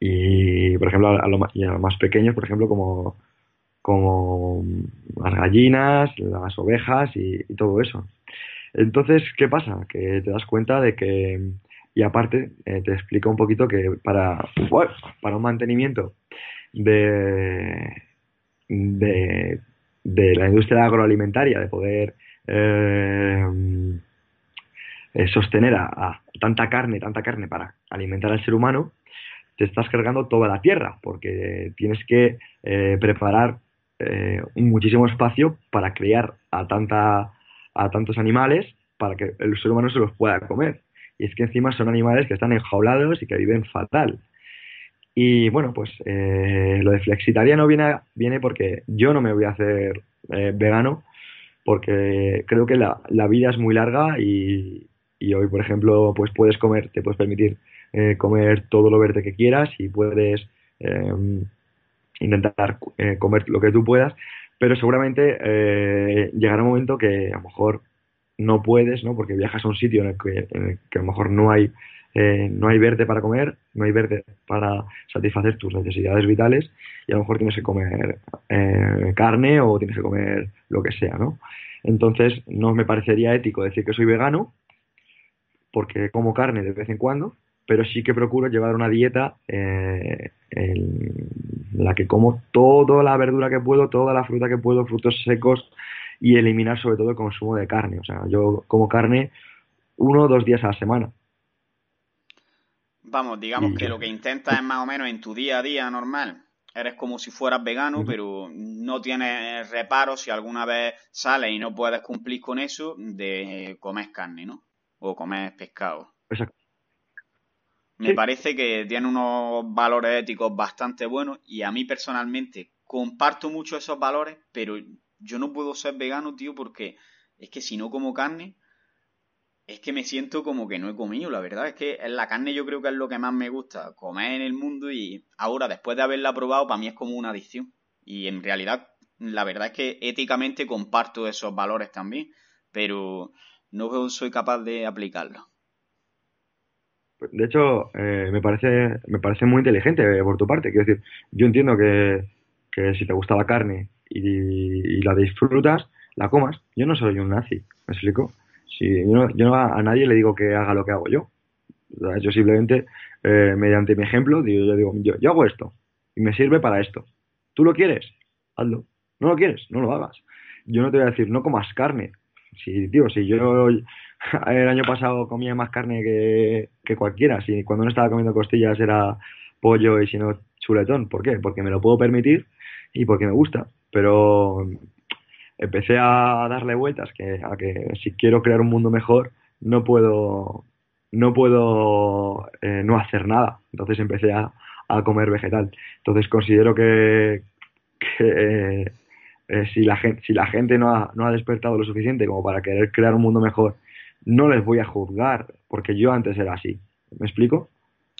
y por ejemplo a, los más pequeños, por ejemplo, como, como las gallinas, las ovejas y, todo eso. Entonces, ¿qué pasa? Que te das cuenta de que, y aparte, eh, te explico un poquito que para, para un mantenimiento de, de, de la industria agroalimentaria, de poder eh, sostener a, tanta carne, tanta carne para alimentar al ser humano, te estás cargando toda la tierra, porque tienes que eh, preparar eh, muchísimo espacio para criar a, tanta, a tantos animales para que el ser humano se los pueda comer. Y es que encima son animales que están enjaulados y que viven fatal. Y bueno, pues lo de flexitariano viene, viene porque yo no me voy a hacer vegano, porque creo que la, la, vida es muy larga y, hoy, por ejemplo, pues puedes comer, te puedes permitir eh, comer todo lo verde que quieras y puedes intentar eh, comer lo que tú puedas, pero seguramente eh, llegará un momento que a lo mejor no puedes, ¿no? Porque viajas a un sitio en el que, a lo mejor no hay no hay verde para comer, no hay verde para satisfacer tus necesidades vitales y a lo mejor tienes que comer carne o tienes que comer lo que sea, ¿no? Entonces no me parecería ético decir que soy vegano porque como carne de vez en cuando, pero sí que procuro llevar una dieta eh, en la que como toda la verdura que puedo, toda la fruta que puedo, frutos secos y eliminar sobre todo el consumo de carne. O sea, yo como carne uno o dos días a la semana. Vamos, digamos que lo que intentas es más o menos en tu día a día normal. Eres como si fueras vegano, pero no tienes reparos si alguna vez sales y no puedes cumplir con eso de comer carne, ¿no? o comer pescado. Exacto. Me parece que tiene unos valores éticos bastante buenos y a mí personalmente comparto mucho esos valores, pero yo no puedo ser vegano, tío, porque es que si no como carne, es que me siento como que no he comido, la verdad. Es que la carne yo creo que es lo que más me gusta comer en el mundo y ahora, después de haberla probado, para mí es como una adicción. Y en realidad, la verdad es que éticamente comparto esos valores también, pero no soy capaz de aplicarlo. De hecho, eh, me parece me parece muy inteligente por tu parte. Quiero decir, yo entiendo que, si te gusta la carne y, la disfrutas, la comas. Yo no soy un nazi, ¿me explico? Si yo, no, a, nadie le digo que haga lo que hago yo. yo simplemente, eh, mediante mi ejemplo, digo, yo digo, yo, yo hago esto y me sirve para esto. ¿Tú lo quieres? Hazlo. ¿No lo quieres? No lo hagas. Yo no te voy a decir, no comas carne. Si, tío, si yo el año pasado comía más carne que, cualquiera, si cuando no estaba comiendo costillas era pollo y si no chuletón, ¿por qué? Porque me lo puedo permitir y porque me gusta, pero empecé a darle vueltas que, a que si quiero crear un mundo mejor no puedo no puedo eh, no hacer nada entonces empecé a, comer vegetal entonces considero que, que eh, si, la gente, si la gente no ha, no ha despertado lo suficiente como para querer crear un mundo mejor, no les voy a juzgar, porque yo antes era así. ¿Me explico?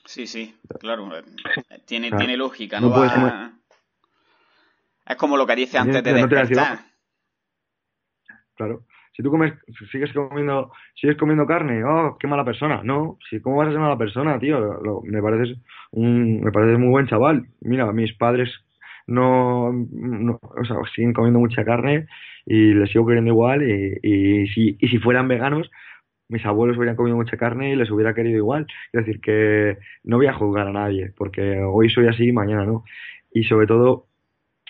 Sí, sí, claro. Tiene, tiene lógica, ¿no? Es como lo que dice antes de despertar. claro. Si tú comes, sigues comiendo, sigues comiendo carne, oh, qué mala persona. No, si cómo vas a ser mala persona, tío. me pareces un, me pareces muy buen chaval. Mira, mis padres no, o sea, siguen comiendo mucha carne y les sigo queriendo igual y, y, si, y si fueran veganos mis abuelos hubieran comido mucha carne y les hubiera querido igual. Es decir, que no voy a juzgar a nadie, porque hoy soy así y mañana no. Y sobre todo,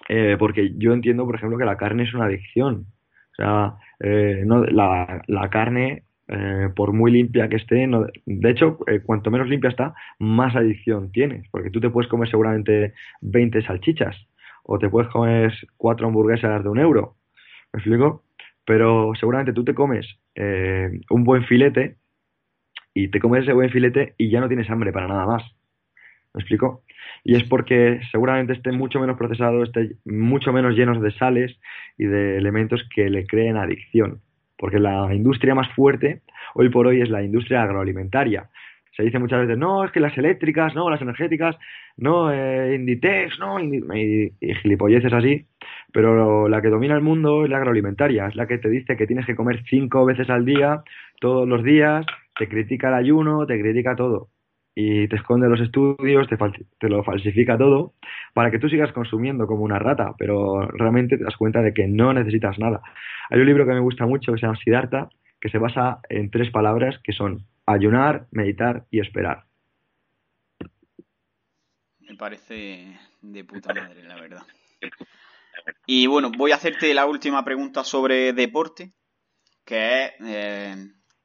eh, porque yo entiendo, por ejemplo, que la carne es una adicción. O sea, eh, no, la, la carne, eh, por muy limpia que esté, no, de hecho, cuanto menos limpia está, más adicción tienes, porque tú te puedes comer seguramente 20 salchichas o te puedes comer cuatro hamburguesas de un euro. ¿Me explico? Pero seguramente tú te comes un buen filete y te comes ese buen filete y ya no tienes hambre para nada más. ¿Me explico? Y es porque seguramente esté mucho menos procesado, esté mucho menos llenos de sales y de elementos que le creen adicción. Porque la industria más fuerte hoy por hoy es la industria agroalimentaria. Se dice muchas veces, no, es que las eléctricas, no, las energéticas, no, eh, Inditex, no, y, gilipolleces así, pero la que domina el mundo es la agroalimentaria, es la que te dice que tienes que comer cinco veces al día, todos los días, te critica el ayuno, te critica todo y te esconde los estudios, te, te, lo falsifica todo para que tú sigas consumiendo como una rata, pero realmente te das cuenta de que no necesitas nada. Hay un libro que me gusta mucho que se llama Siddhartha, que se basa en tres palabras que son ayunar, meditar y esperar. Me parece de puta madre, la verdad. Y bueno, voy a hacerte la última pregunta sobre deporte, que es... Eh,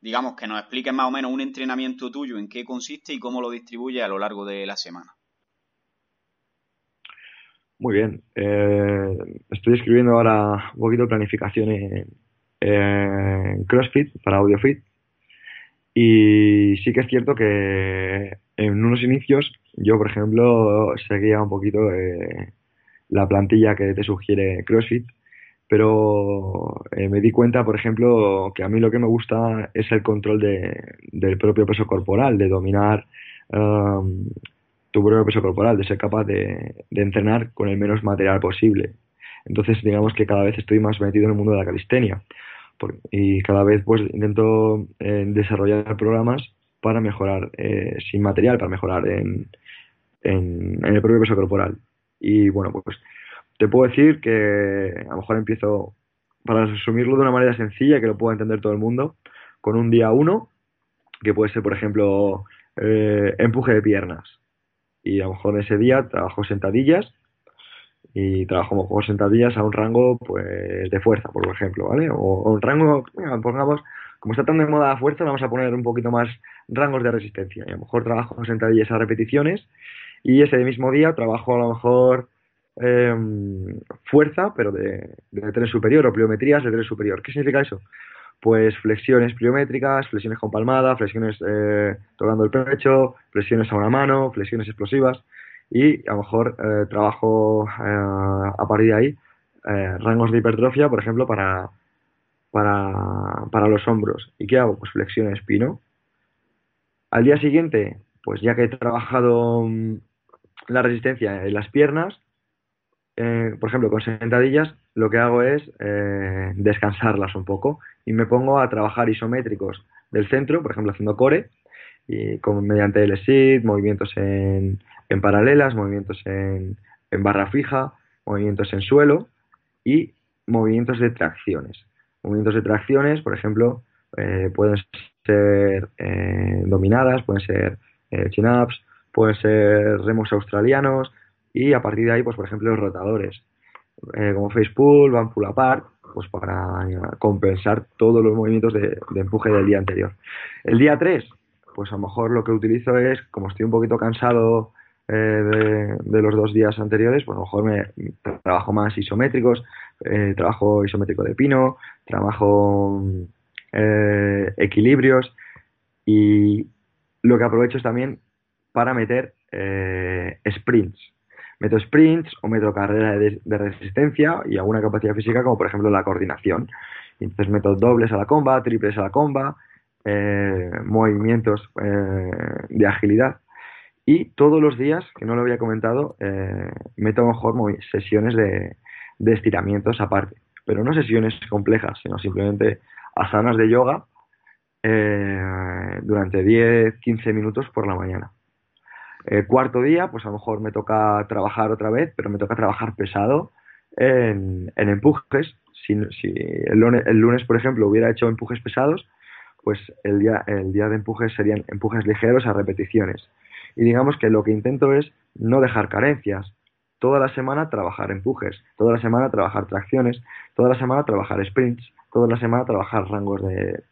digamos, que nos expliques más o menos un entrenamiento tuyo, en qué consiste y cómo lo distribuye a lo largo de la semana. Muy bien. Eh, estoy escribiendo ahora un poquito de planificación en, CrossFit para AudioFit. Y sí que es cierto que en unos inicios yo, por ejemplo, seguía un poquito la plantilla que te sugiere CrossFit pero eh, me di cuenta, por ejemplo, que a mí lo que me gusta es el control de, del propio peso corporal, de dominar um, tu propio peso corporal, de ser capaz de, entrenar con el menos material posible. Entonces, digamos que cada vez estoy más metido en el mundo de la calistenia y cada vez pues intento eh, desarrollar programas para mejorar eh, sin material, para mejorar en, en el propio peso corporal. Y bueno, pues te puedo decir que a lo mejor empiezo, para resumirlo de una manera sencilla que lo pueda entender todo el mundo, con un día uno, que puede ser, por ejemplo, eh, empuje de piernas. Y a lo mejor ese día trabajo sentadillas y trabajo mejor sentadillas a un rango pues de fuerza, por ejemplo, ¿vale? O, un rango, pongamos, como está tan de moda la fuerza, vamos a poner un poquito más rangos de resistencia. Y a lo mejor trabajo sentadillas a repeticiones y ese mismo día trabajo a lo mejor Em, fuerza, pero de, de tren superior, o pliometrías de tren superior. ¿Qué significa eso? Pues flexiones pliométricas, flexiones con palmada, flexiones eh, tocando el pecho, flexiones a una mano, flexiones explosivas y a lo mejor eh, trabajo eh, a partir de ahí rangos de hipertrofia, por ejemplo, para, para, para los hombros. ¿Y qué hago? Pues flexiones pino. Al día siguiente, pues ya que he trabajado mm, la resistencia en las piernas, eh, por ejemplo, con sentadillas, lo que hago es eh, descansarlas un poco y me pongo a trabajar isométricos del centro, por ejemplo, haciendo core, y con, mediante el sit, movimientos en, en, paralelas, movimientos en, en, barra fija, movimientos en suelo y movimientos de tracciones. Movimientos de tracciones, por ejemplo, eh, pueden ser dominadas, pueden ser chin-ups, pueden ser remos australianos, y a partir de ahí, pues por ejemplo, los rotadores, eh, como face pull, van pull apart, pues para compensar todos los movimientos de, empuje del día anterior. El día 3, pues a lo mejor lo que utilizo es, como estoy un poquito cansado eh, de, los dos días anteriores, pues a lo mejor me trabajo más isométricos, eh, trabajo isométrico de pino, trabajo equilibrios y lo que aprovecho es también para meter sprints meto sprints o meto carrera de, resistencia y alguna capacidad física como por ejemplo la coordinación. Entonces meto dobles a la comba, triples a la comba, eh, movimientos eh, de agilidad. Y todos los días, que no lo había comentado, eh, meto mejor sesiones de, de estiramientos aparte. Pero no sesiones complejas, sino simplemente asanas de yoga durante 10-15 minutos por la mañana. El cuarto día, pues a lo mejor me toca trabajar otra vez, pero me toca trabajar pesado en, empujes. Si, el, lunes, por ejemplo, hubiera hecho empujes pesados, pues el día, el día de empujes serían empujes ligeros a repeticiones. Y digamos que lo que intento es no dejar carencias. Toda la semana trabajar empujes, toda la semana trabajar tracciones, toda la semana trabajar sprints, toda la semana trabajar rangos de,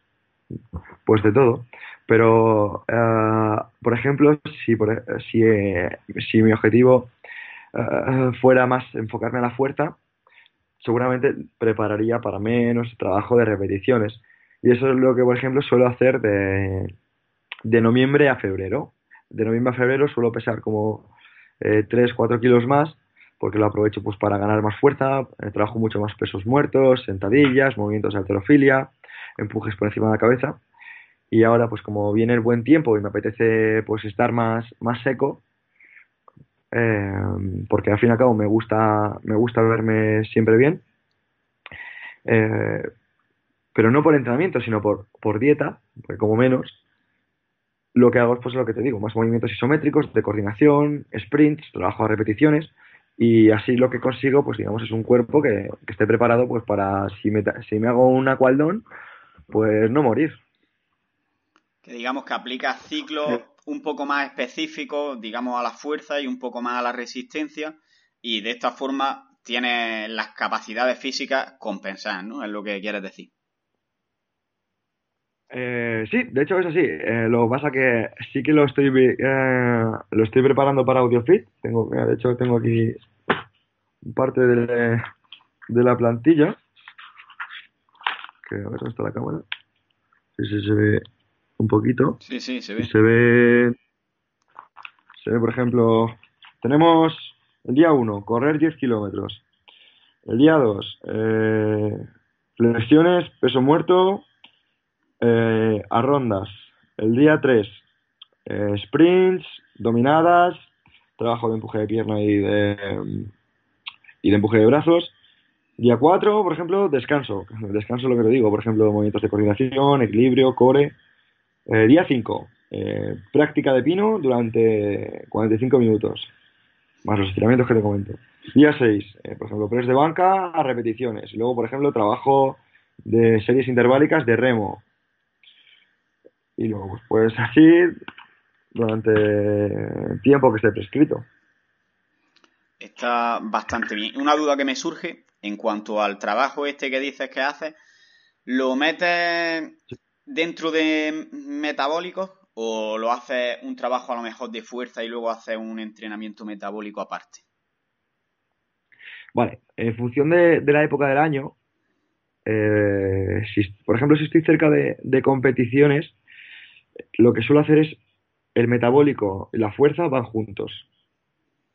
pues de todo. Pero, eh, por ejemplo, si, si, eh, si mi objetivo eh, fuera más enfocarme a la fuerza, seguramente prepararía para menos trabajo de repeticiones. Y eso es lo que, por ejemplo, suelo hacer de, de noviembre a febrero. De noviembre a febrero suelo pesar como eh, 3, 4 kilos más, porque lo aprovecho pues para ganar más fuerza, eh, trabajo mucho más pesos muertos, sentadillas, movimientos de alterofilia, empujes por encima de la cabeza. Y ahora, pues como viene el buen tiempo y me apetece pues estar más, más seco, eh, porque al fin y al cabo me gusta, me gusta verme siempre bien, eh, pero no por entrenamiento, sino por, por dieta, porque como menos, lo que hago es pues lo que te digo, más movimientos isométricos, de coordinación, sprints, trabajo a repeticiones, y así lo que consigo, pues digamos, es un cuerpo que, esté preparado pues para si me, si me hago un acualdón, pues no morir. Que digamos que aplica ciclos un poco más específicos, digamos, a la fuerza y un poco más a la resistencia, y de esta forma tiene las capacidades físicas compensadas, ¿no? Es lo que quieres decir. Eh, sí, de hecho es así. Eh, lo que pasa que sí que lo estoy eh, lo estoy preparando para AudioFit. Tengo, mira, de hecho tengo aquí parte de, de la plantilla. Que a ver dónde está la cámara. Sí, sí, se ve un poquito. Sí, sí, se ve. Se ve, se ve, por ejemplo, tenemos el día 1, correr 10 kilómetros. El día 2, eh, flexiones, peso muerto, eh, a rondas. El día 3, eh, sprints, dominadas, trabajo de empuje de pierna y de, y de empuje de brazos. Día 4, por ejemplo, descanso. Descanso lo que te digo, por ejemplo, movimientos de coordinación, equilibrio, core. Eh, día 5, eh, práctica de pino durante 45 minutos, más los estiramientos que te comento. Día 6, eh, por ejemplo, press de banca a repeticiones. Luego, por ejemplo, trabajo de series interválicas de remo. Y luego, pues así durante el tiempo que esté prescrito. Está bastante bien. Una duda que me surge en cuanto al trabajo este que dices que haces, ¿lo metes dentro de metabólicos o lo haces un trabajo a lo mejor de fuerza y luego haces un entrenamiento metabólico aparte? Vale, en función de, la época del año, eh, por ejemplo, si estoy cerca de, de, competiciones, lo que suelo hacer es el metabólico y la fuerza van juntos.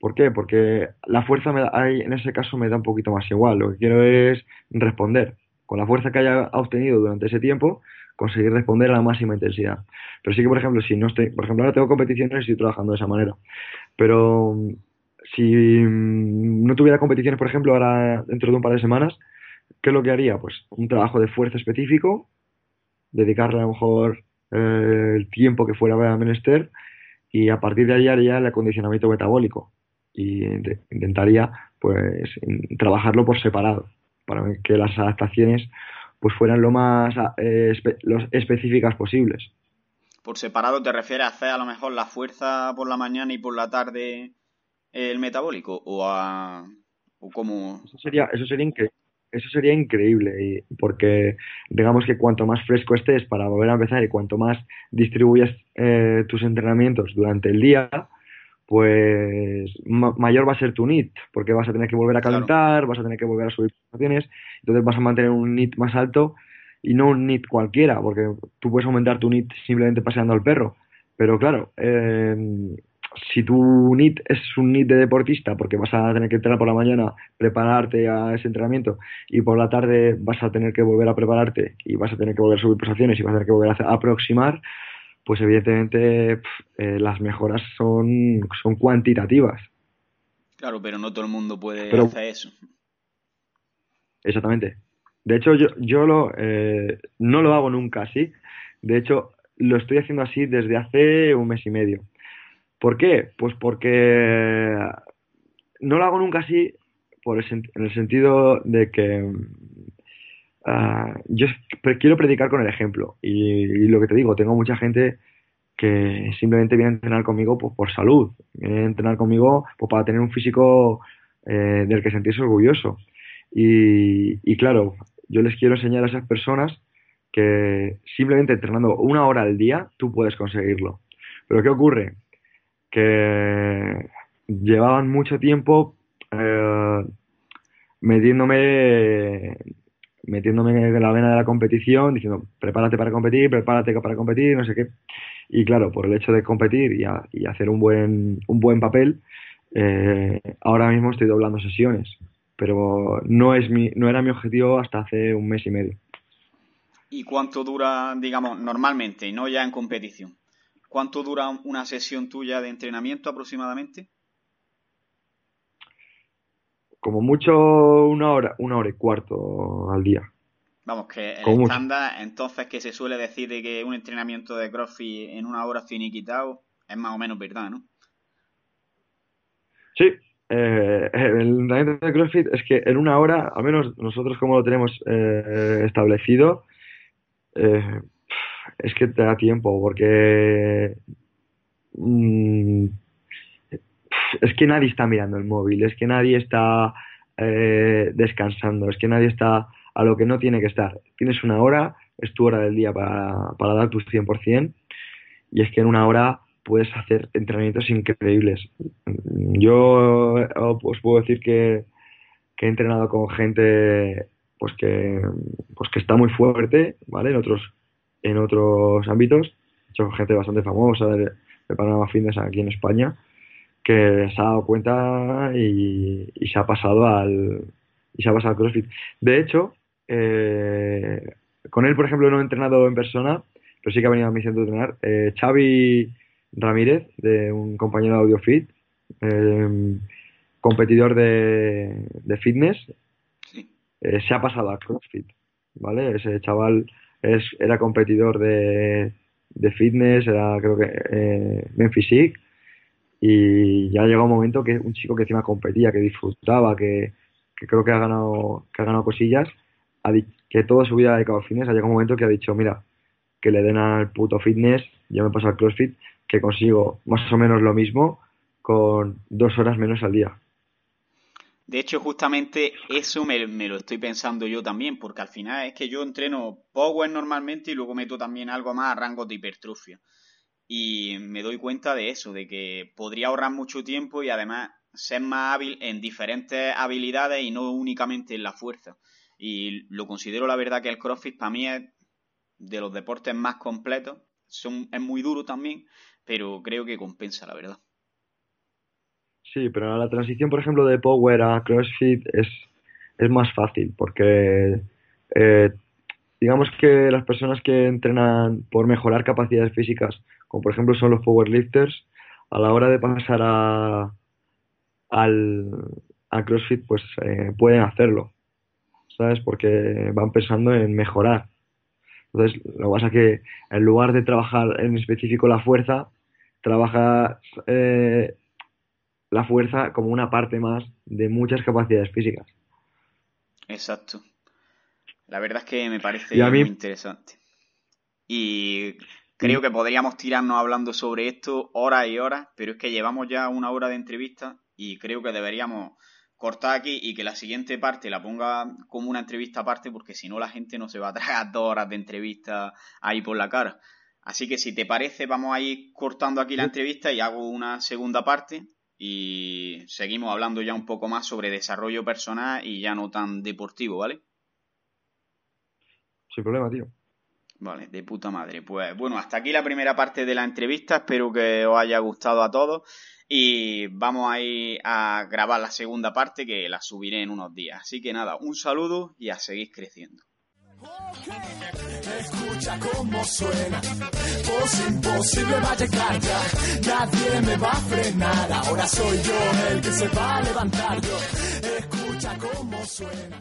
¿Por qué? Porque la fuerza me da, en ese caso me da un poquito más igual. Lo que quiero es responder. Con la fuerza que haya obtenido durante ese tiempo, conseguir responder a la máxima intensidad. Pero sí que, por ejemplo, si no estoy, por ejemplo, ahora tengo competiciones y estoy trabajando de esa manera. Pero si no tuviera competiciones, por ejemplo, ahora dentro de un par de semanas, ¿qué es lo que haría? Pues un trabajo de fuerza específico, dedicarle a lo mejor eh, el tiempo que fuera a menester y a partir de ahí haría el acondicionamiento metabólico y intentaría pues trabajarlo por separado para que las adaptaciones pues fueran lo más eh, espe los específicas posibles. Por separado te refieres a hacer a lo mejor la fuerza por la mañana y por la tarde el metabólico o a o como eso sería eso sería increíble eso sería increíble y porque digamos que cuanto más fresco estés para volver a empezar y cuanto más distribuyas eh, tus entrenamientos durante el día pues ma mayor va a ser tu NIT, porque vas a tener que volver a calentar, claro. vas a tener que volver a subir pulsaciones, entonces vas a mantener un NIT más alto y no un NIT cualquiera, porque tú puedes aumentar tu NIT simplemente paseando al perro, pero claro, eh, si tu NIT es un NIT de deportista, porque vas a tener que entrenar por la mañana, prepararte a ese entrenamiento, y por la tarde vas a tener que volver a prepararte, y vas a tener que volver a subir pulsaciones, y vas a tener que volver a aproximar, pues evidentemente eh, las mejoras son, son cuantitativas. Claro, pero no todo el mundo puede pero, hacer eso. Exactamente. De hecho, yo, yo lo, eh, no lo hago nunca así. De hecho, lo estoy haciendo así desde hace un mes y medio. ¿Por qué? Pues porque no lo hago nunca así por el, en el sentido de que Uh, yo quiero predicar con el ejemplo y, lo que te digo, tengo mucha gente que simplemente viene a entrenar conmigo pues, por salud, viene a entrenar conmigo pues, para tener un físico eh, del que sentirse orgulloso. Y, y, claro, yo les quiero enseñar a esas personas que simplemente entrenando una hora al día tú puedes conseguirlo. Pero ¿qué ocurre? Que llevaban mucho tiempo eh, metiéndome metiéndome en la vena de la competición, diciendo prepárate para competir, prepárate para competir, no sé qué. Y claro, por el hecho de competir y, hacer un buen, un buen papel, eh, ahora mismo estoy doblando sesiones, pero no, es mi, no era mi objetivo hasta hace un mes y medio. ¿Y cuánto dura, digamos, normalmente, y no ya en competición? ¿Cuánto dura una sesión tuya de entrenamiento aproximadamente? Como mucho una hora, una hora y cuarto al día. Vamos, que el estándar, entonces, que se suele decir de que un entrenamiento de CrossFit en una hora finiquitado es más o menos verdad, ¿no? Sí, eh, el entrenamiento de CrossFit es que en una hora, al menos nosotros como lo tenemos eh, establecido, eh, es que te da tiempo, porque mm, es que nadie está mirando el móvil, es que nadie está eh, descansando, es que nadie está a lo que no tiene que estar. Tienes una hora, es tu hora del día para, para dar tu 100%, y es que en una hora puedes hacer entrenamientos increíbles. Yo os puedo decir que, he entrenado con gente pues que, pues que está muy fuerte, ¿vale? En otros, en otros ámbitos. He hecho gente bastante famosa de, de Panamá Fitness aquí en España que se ha dado cuenta y, se ha pasado al y se ha pasado al CrossFit. De hecho, eh, con él, por ejemplo, no he entrenado en persona, pero sí que ha venido a mi centro de entrenar. Eh, Xavi Ramírez, de un compañero de AudioFit, eh, competidor de, de fitness, eh, se ha pasado al CrossFit, ¿vale? Ese chaval es, era competidor de, de fitness, era creo que eh, Physique, y ya ha llegado un momento que un chico que encima competía, que disfrutaba, que, creo que ha ganado, que ha ganado cosillas, que toda su vida ha dedicado fitness, ha llegado un momento que ha dicho, mira, que le den al puto fitness, yo me paso al CrossFit, que consigo más o menos lo mismo con dos horas menos al día. De hecho, justamente eso me, me, lo estoy pensando yo también, porque al final es que yo entreno power normalmente y luego meto también algo más a rango de hipertrofia y me doy cuenta de eso, de que podría ahorrar mucho tiempo y además ser más hábil en diferentes habilidades y no únicamente en la fuerza. Y lo considero la verdad que el CrossFit para mí es de los deportes más completos. Son, es muy duro también, pero creo que compensa, la verdad. Sí, pero la transición, por ejemplo, de Power a CrossFit es, es más fácil porque eh, digamos que las personas que entrenan por mejorar capacidades físicas como por ejemplo son los powerlifters, a la hora de pasar a, al, a CrossFit, pues eh, pueden hacerlo, ¿sabes? Porque van pensando en mejorar. Entonces, lo que pasa es que en lugar de trabajar en específico la fuerza, trabaja eh, la fuerza como una parte más de muchas capacidades físicas. Exacto. La verdad es que me parece muy interesante. Y Creo que podríamos tirarnos hablando sobre esto horas y horas, pero es que llevamos ya una hora de entrevista y creo que deberíamos cortar aquí y que la siguiente parte la ponga como una entrevista aparte, porque si no la gente no se va a tragar dos horas de entrevista ahí por la cara. Así que si te parece, vamos a ir cortando aquí la entrevista y hago una segunda parte y seguimos hablando ya un poco más sobre desarrollo personal y ya no tan deportivo, ¿vale? Sin problema, tío. Vale, de puta madre. Pues bueno, hasta aquí la primera parte de la entrevista. Espero que os haya gustado a todos. Y vamos a ir a grabar la segunda parte que la subiré en unos días. Así que nada, un saludo y a seguir creciendo. Escucha cómo suena, imposible va nadie me va a frenar, ahora soy yo el que se va a levantar yo, escucha cómo suena.